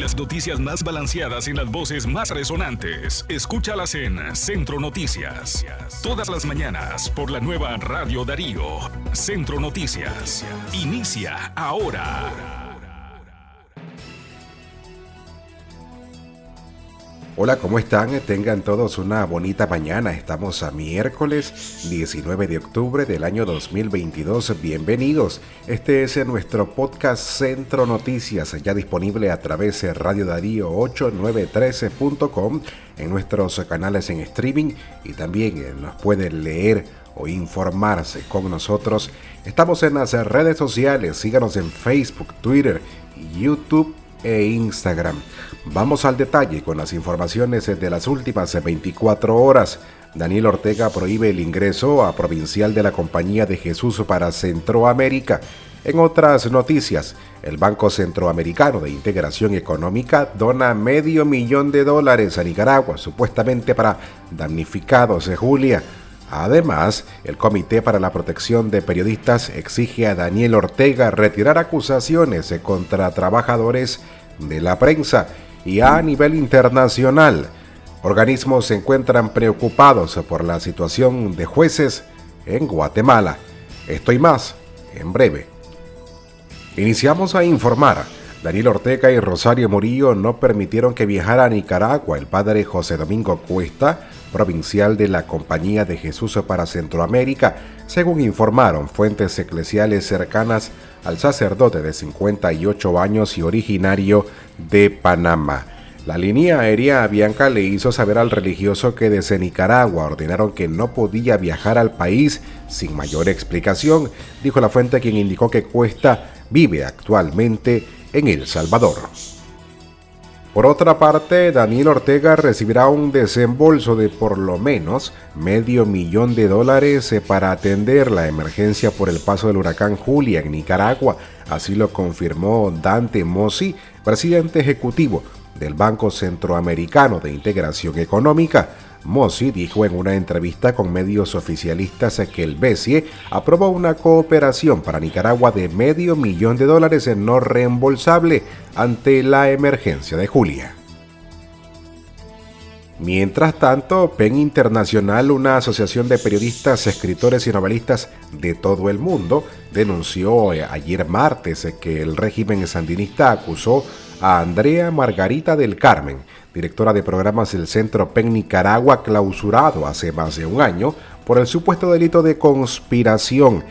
Las noticias más balanceadas y las voces más resonantes. Escúchalas en Centro Noticias. Todas las mañanas por la nueva Radio Darío. Centro Noticias. Inicia ahora. Hola, ¿cómo están? Tengan todos una bonita mañana. Estamos a miércoles 19 de octubre del año 2022. Bienvenidos. Este es nuestro podcast Centro Noticias, ya disponible a través de Radio Darío 8913.com en nuestros canales en streaming y también nos pueden leer o informarse con nosotros. Estamos en las redes sociales. Síganos en Facebook, Twitter, YouTube e Instagram. Vamos al detalle con las informaciones de las últimas 24 horas. Daniel Ortega prohíbe el ingreso a provincial de la Compañía de Jesús para Centroamérica. En otras noticias, el Banco Centroamericano de Integración Económica dona medio millón de dólares a Nicaragua, supuestamente para damnificados de Julia. Además, el Comité para la Protección de Periodistas exige a Daniel Ortega retirar acusaciones contra trabajadores de la prensa y a nivel internacional. Organismos se encuentran preocupados por la situación de jueces en Guatemala. Esto y más en breve. Iniciamos a informar. Daniel Ortega y Rosario Murillo no permitieron que viajara a Nicaragua el padre José Domingo Cuesta provincial de la Compañía de Jesús para Centroamérica, según informaron fuentes eclesiales cercanas al sacerdote de 58 años y originario de Panamá. La línea aérea Bianca le hizo saber al religioso que desde Nicaragua ordenaron que no podía viajar al país sin mayor explicación, dijo la fuente quien indicó que Cuesta vive actualmente en El Salvador. Por otra parte, Daniel Ortega recibirá un desembolso de por lo menos medio millón de dólares eh, para atender la emergencia por el paso del huracán Julia en Nicaragua. Así lo confirmó Dante Mossi, presidente ejecutivo del Banco Centroamericano de Integración Económica. Mossi dijo en una entrevista con medios oficialistas que el BESIE aprobó una cooperación para Nicaragua de medio millón de dólares en no reembolsable ante la emergencia de Julia. Mientras tanto, PEN Internacional, una asociación de periodistas, escritores y novelistas de todo el mundo, denunció ayer martes que el régimen sandinista acusó a Andrea Margarita del Carmen, directora de programas del Centro PEN Nicaragua, clausurado hace más de un año por el supuesto delito de conspiración.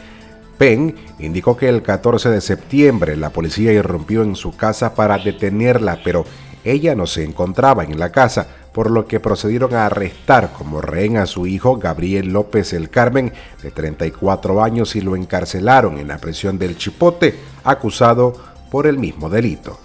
PEN indicó que el 14 de septiembre la policía irrumpió en su casa para detenerla, pero ella no se encontraba en la casa, por lo que procedieron a arrestar como rehén a su hijo Gabriel López El Carmen, de 34 años, y lo encarcelaron en la prisión del Chipote, acusado por el mismo delito.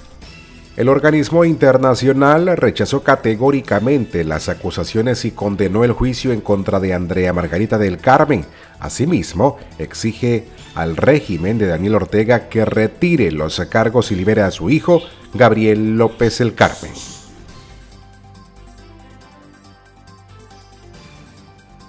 El organismo internacional rechazó categóricamente las acusaciones y condenó el juicio en contra de Andrea Margarita del Carmen. Asimismo, exige al régimen de Daniel Ortega que retire los cargos y libere a su hijo, Gabriel López el Carmen.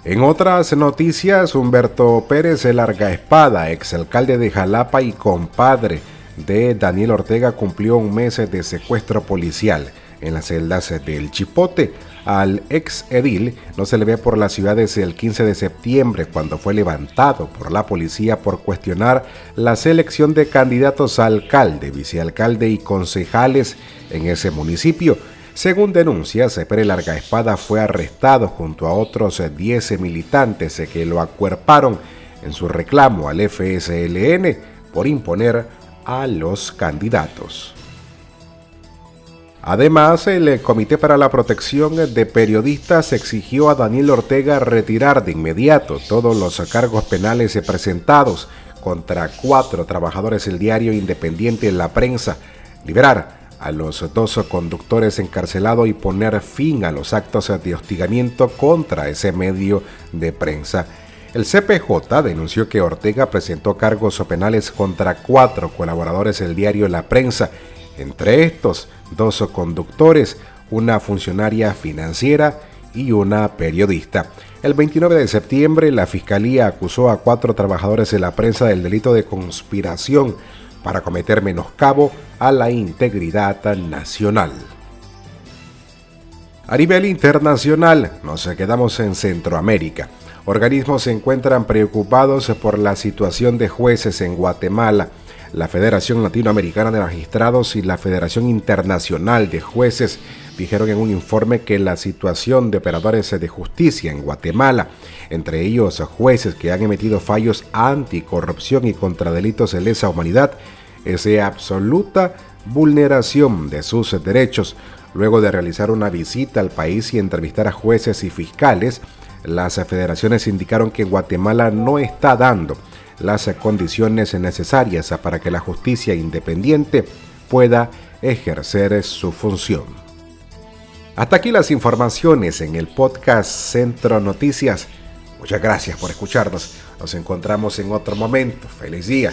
En otras noticias, Humberto Pérez, el larga espada, exalcalde de Jalapa y compadre de Daniel Ortega cumplió un mes de secuestro policial en las celdas del Chipote. Al ex edil no se le ve por la ciudad desde el 15 de septiembre, cuando fue levantado por la policía por cuestionar la selección de candidatos a alcalde, vicealcalde y concejales en ese municipio. Según denuncias, Pere Larga Espada fue arrestado junto a otros 10 militantes que lo acuerparon en su reclamo al FSLN por imponer a los candidatos. Además, el Comité para la Protección de Periodistas exigió a Daniel Ortega retirar de inmediato todos los cargos penales presentados contra cuatro trabajadores del diario independiente en la prensa, liberar a los dos conductores encarcelados y poner fin a los actos de hostigamiento contra ese medio de prensa. El CPJ denunció que Ortega presentó cargos penales contra cuatro colaboradores del diario La Prensa, entre estos dos conductores, una funcionaria financiera y una periodista. El 29 de septiembre, la Fiscalía acusó a cuatro trabajadores de la prensa del delito de conspiración para cometer menoscabo a la integridad nacional. A nivel internacional, nos quedamos en Centroamérica. Organismos se encuentran preocupados por la situación de jueces en Guatemala. La Federación Latinoamericana de Magistrados y la Federación Internacional de Jueces dijeron en un informe que la situación de operadores de justicia en Guatemala, entre ellos jueces que han emitido fallos anticorrupción y contra delitos de lesa humanidad, es de absoluta vulneración de sus derechos, Luego de realizar una visita al país y entrevistar a jueces y fiscales, las federaciones indicaron que Guatemala no está dando las condiciones necesarias para que la justicia independiente pueda ejercer su función. Hasta aquí las informaciones en el podcast Centro Noticias. Muchas gracias por escucharnos. Nos encontramos en otro momento. Feliz día.